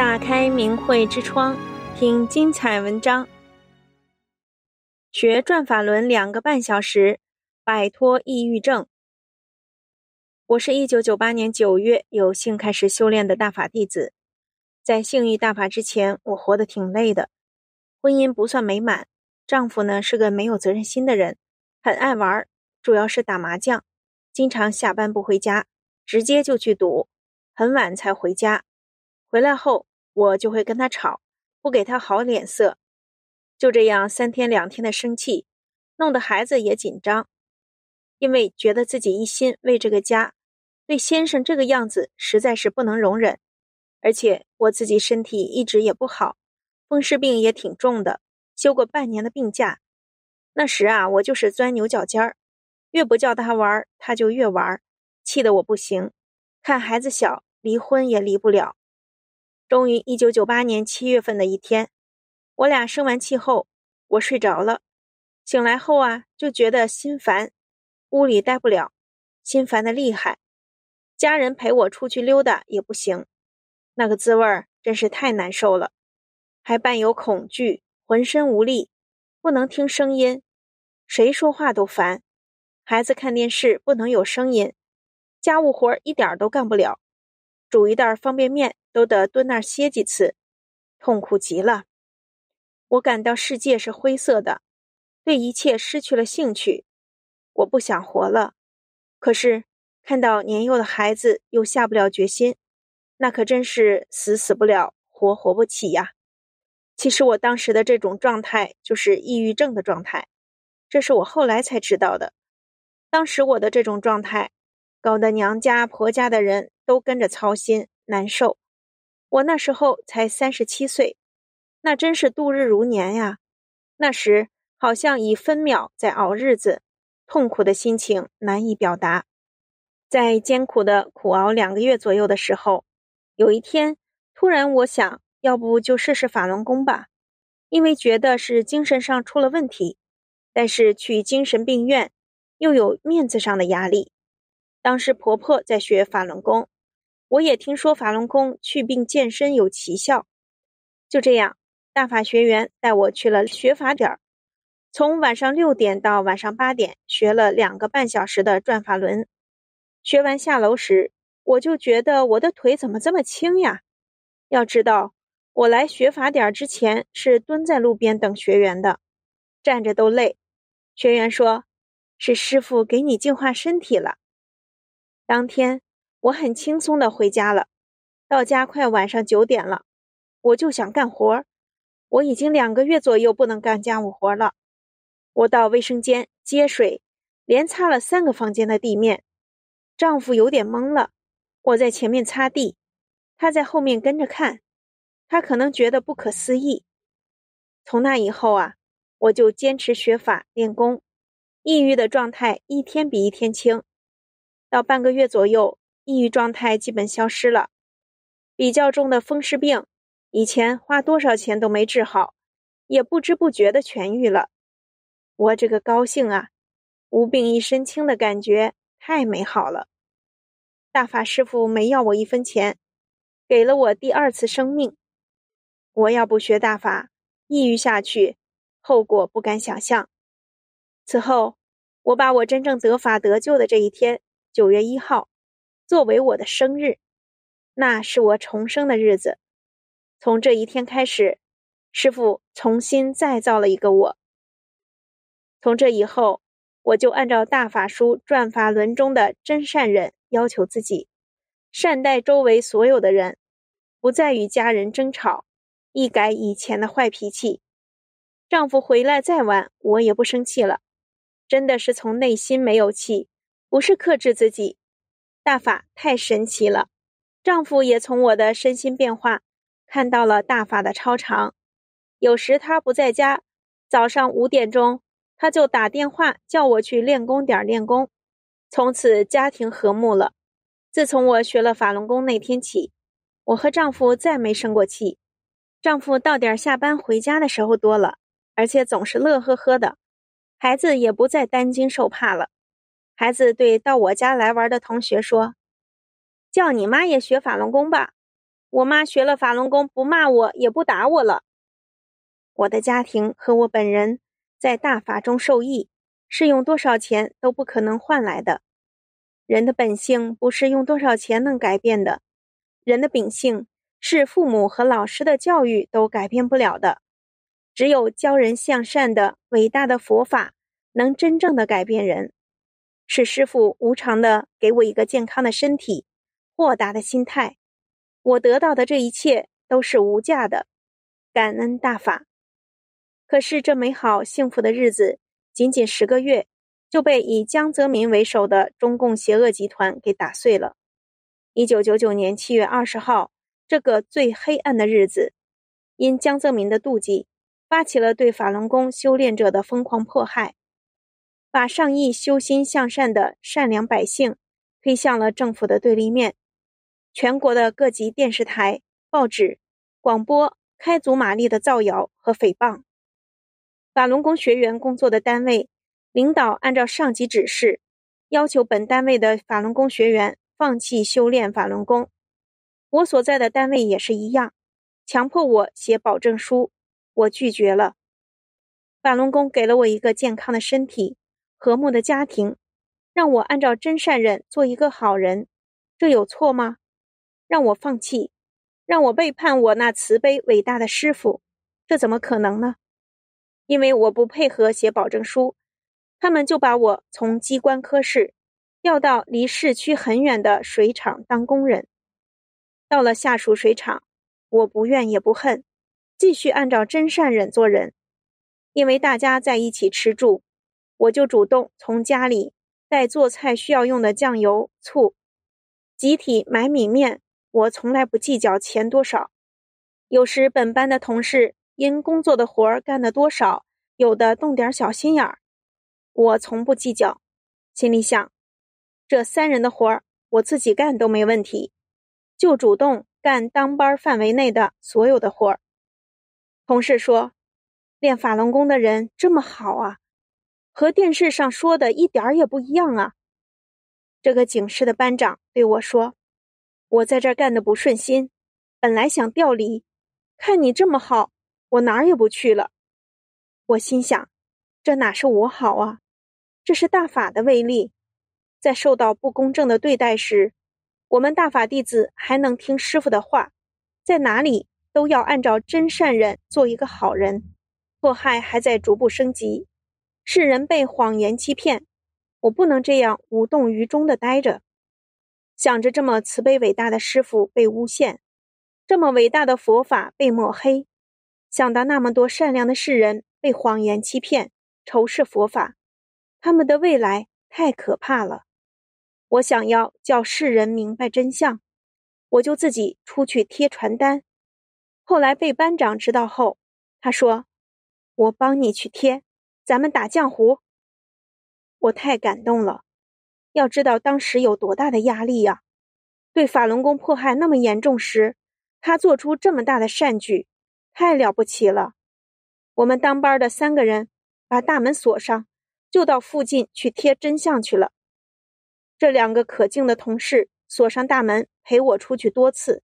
打开明慧之窗，听精彩文章。学转法轮两个半小时，摆脱抑郁症。我是一九九八年九月有幸开始修炼的大法弟子。在性欲大法之前，我活得挺累的，婚姻不算美满，丈夫呢是个没有责任心的人，很爱玩，主要是打麻将，经常下班不回家，直接就去赌，很晚才回家。回来后，我就会跟他吵，不给他好脸色，就这样三天两天的生气，弄得孩子也紧张，因为觉得自己一心为这个家，对先生这个样子实在是不能容忍。而且我自己身体一直也不好，风湿病也挺重的，休过半年的病假。那时啊，我就是钻牛角尖儿，越不叫他玩，他就越玩，气得我不行。看孩子小，离婚也离不了。终于，一九九八年七月份的一天，我俩生完气后，我睡着了，醒来后啊，就觉得心烦，屋里待不了，心烦的厉害，家人陪我出去溜达也不行。那个滋味真是太难受了，还伴有恐惧，浑身无力，不能听声音，谁说话都烦。孩子看电视不能有声音，家务活一点都干不了，煮一袋方便面都得蹲那儿歇几次，痛苦极了。我感到世界是灰色的，对一切失去了兴趣，我不想活了。可是看到年幼的孩子，又下不了决心。那可真是死死不了，活活不起呀！其实我当时的这种状态就是抑郁症的状态，这是我后来才知道的。当时我的这种状态，搞得娘家婆家的人都跟着操心难受。我那时候才三十七岁，那真是度日如年呀！那时好像以分秒在熬日子，痛苦的心情难以表达。在艰苦的苦熬两个月左右的时候。有一天，突然我想，要不就试试法轮功吧，因为觉得是精神上出了问题，但是去精神病院又有面子上的压力。当时婆婆在学法轮功，我也听说法轮功祛病健身有奇效。就这样，大法学员带我去了学法点儿，从晚上六点到晚上八点，学了两个半小时的转法轮。学完下楼时，我就觉得我的腿怎么这么轻呀？要知道，我来学法点之前是蹲在路边等学员的，站着都累。学员说：“是师傅给你净化身体了。”当天我很轻松的回家了。到家快晚上九点了，我就想干活。我已经两个月左右不能干家务活了。我到卫生间接水，连擦了三个房间的地面。丈夫有点懵了。我在前面擦地，他在后面跟着看，他可能觉得不可思议。从那以后啊，我就坚持学法练功，抑郁的状态一天比一天轻。到半个月左右，抑郁状态基本消失了。比较重的风湿病，以前花多少钱都没治好，也不知不觉的痊愈了。我这个高兴啊，无病一身轻的感觉太美好了。大法师父没要我一分钱，给了我第二次生命。我要不学大法，抑郁下去，后果不敢想象。此后，我把我真正得法得救的这一天，九月一号，作为我的生日，那是我重生的日子。从这一天开始，师父重新再造了一个我。从这以后，我就按照大法书转法轮中的真善忍。要求自己善待周围所有的人，不再与家人争吵，一改以前的坏脾气。丈夫回来再晚，我也不生气了，真的是从内心没有气，不是克制自己。大法太神奇了，丈夫也从我的身心变化看到了大法的超常。有时他不在家，早上五点钟他就打电话叫我去练功点练功。从此家庭和睦了。自从我学了法轮功那天起，我和丈夫再没生过气。丈夫到点下班回家的时候多了，而且总是乐呵呵的。孩子也不再担惊受怕了。孩子对到我家来玩的同学说：“叫你妈也学法轮功吧。”我妈学了法轮功，不骂我，也不打我了。我的家庭和我本人在大法中受益，是用多少钱都不可能换来的。人的本性不是用多少钱能改变的，人的秉性是父母和老师的教育都改变不了的。只有教人向善的伟大的佛法，能真正的改变人。是师父无偿的给我一个健康的身体，豁达的心态。我得到的这一切都是无价的，感恩大法。可是这美好幸福的日子，仅仅十个月，就被以江泽民为首的中共邪恶集团给打碎了。一九九九年七月二十号，这个最黑暗的日子，因江泽民的妒忌，发起了对法轮功修炼者的疯狂迫害，把上亿修心向善的善良百姓推向了政府的对立面。全国的各级电视台、报纸、广播开足马力的造谣和诽谤。法轮功学员工作的单位领导按照上级指示，要求本单位的法轮功学员放弃修炼法轮功。我所在的单位也是一样，强迫我写保证书，我拒绝了。法轮功给了我一个健康的身体、和睦的家庭，让我按照真善忍做一个好人，这有错吗？让我放弃，让我背叛我那慈悲伟大的师父，这怎么可能呢？因为我不配合写保证书，他们就把我从机关科室调到离市区很远的水厂当工人。到了下属水厂，我不怨也不恨，继续按照真善忍做人。因为大家在一起吃住，我就主动从家里带做菜需要用的酱油、醋，集体买米面。我从来不计较钱多少，有时本班的同事因工作的活儿干的多少，有的动点小心眼儿，我从不计较，心里想，这三人的活儿我自己干都没问题，就主动干当班范围内的所有的活儿。同事说，练法轮功的人这么好啊，和电视上说的一点儿也不一样啊。这个警示的班长对我说。我在这儿干的不顺心，本来想调离，看你这么好，我哪儿也不去了。我心想，这哪是我好啊，这是大法的威力。在受到不公正的对待时，我们大法弟子还能听师傅的话，在哪里都要按照真善忍做一个好人。迫害还在逐步升级，世人被谎言欺骗，我不能这样无动于衷地待着。想着这么慈悲伟大的师父被诬陷，这么伟大的佛法被抹黑，想到那么多善良的世人被谎言欺骗、仇视佛法，他们的未来太可怕了。我想要叫世人明白真相，我就自己出去贴传单。后来被班长知道后，他说：“我帮你去贴，咱们打浆糊。”我太感动了。要知道当时有多大的压力呀！对法轮功迫害那么严重时，他做出这么大的善举，太了不起了。我们当班的三个人把大门锁上，就到附近去贴真相去了。这两个可敬的同事锁上大门，陪我出去多次，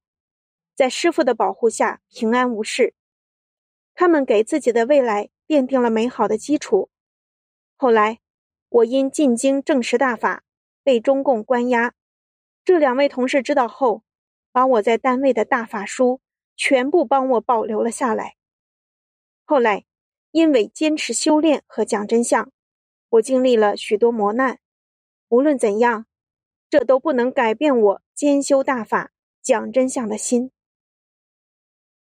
在师傅的保护下平安无事。他们给自己的未来奠定了美好的基础。后来，我因进京证实大法。被中共关押，这两位同事知道后，把我在单位的大法书全部帮我保留了下来。后来，因为坚持修炼和讲真相，我经历了许多磨难。无论怎样，这都不能改变我兼修大法、讲真相的心。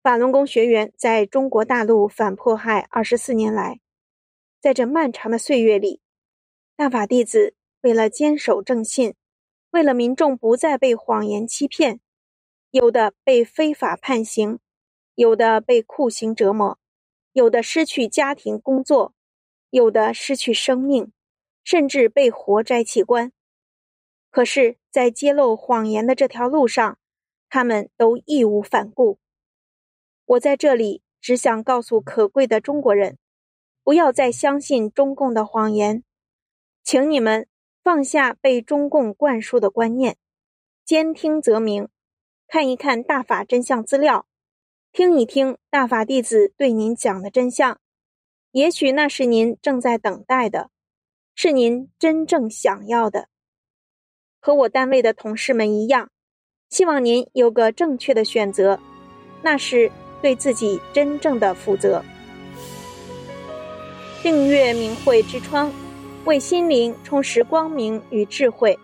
法轮功学员在中国大陆反迫害二十四年来，在这漫长的岁月里，大法弟子。为了坚守正信，为了民众不再被谎言欺骗，有的被非法判刑，有的被酷刑折磨，有的失去家庭工作，有的失去生命，甚至被活摘器官。可是，在揭露谎言的这条路上，他们都义无反顾。我在这里只想告诉可贵的中国人，不要再相信中共的谎言，请你们。放下被中共灌输的观念，兼听则明，看一看大法真相资料，听一听大法弟子对您讲的真相，也许那是您正在等待的，是您真正想要的。和我单位的同事们一样，希望您有个正确的选择，那是对自己真正的负责。订阅明慧之窗，为心灵充实光明与智慧。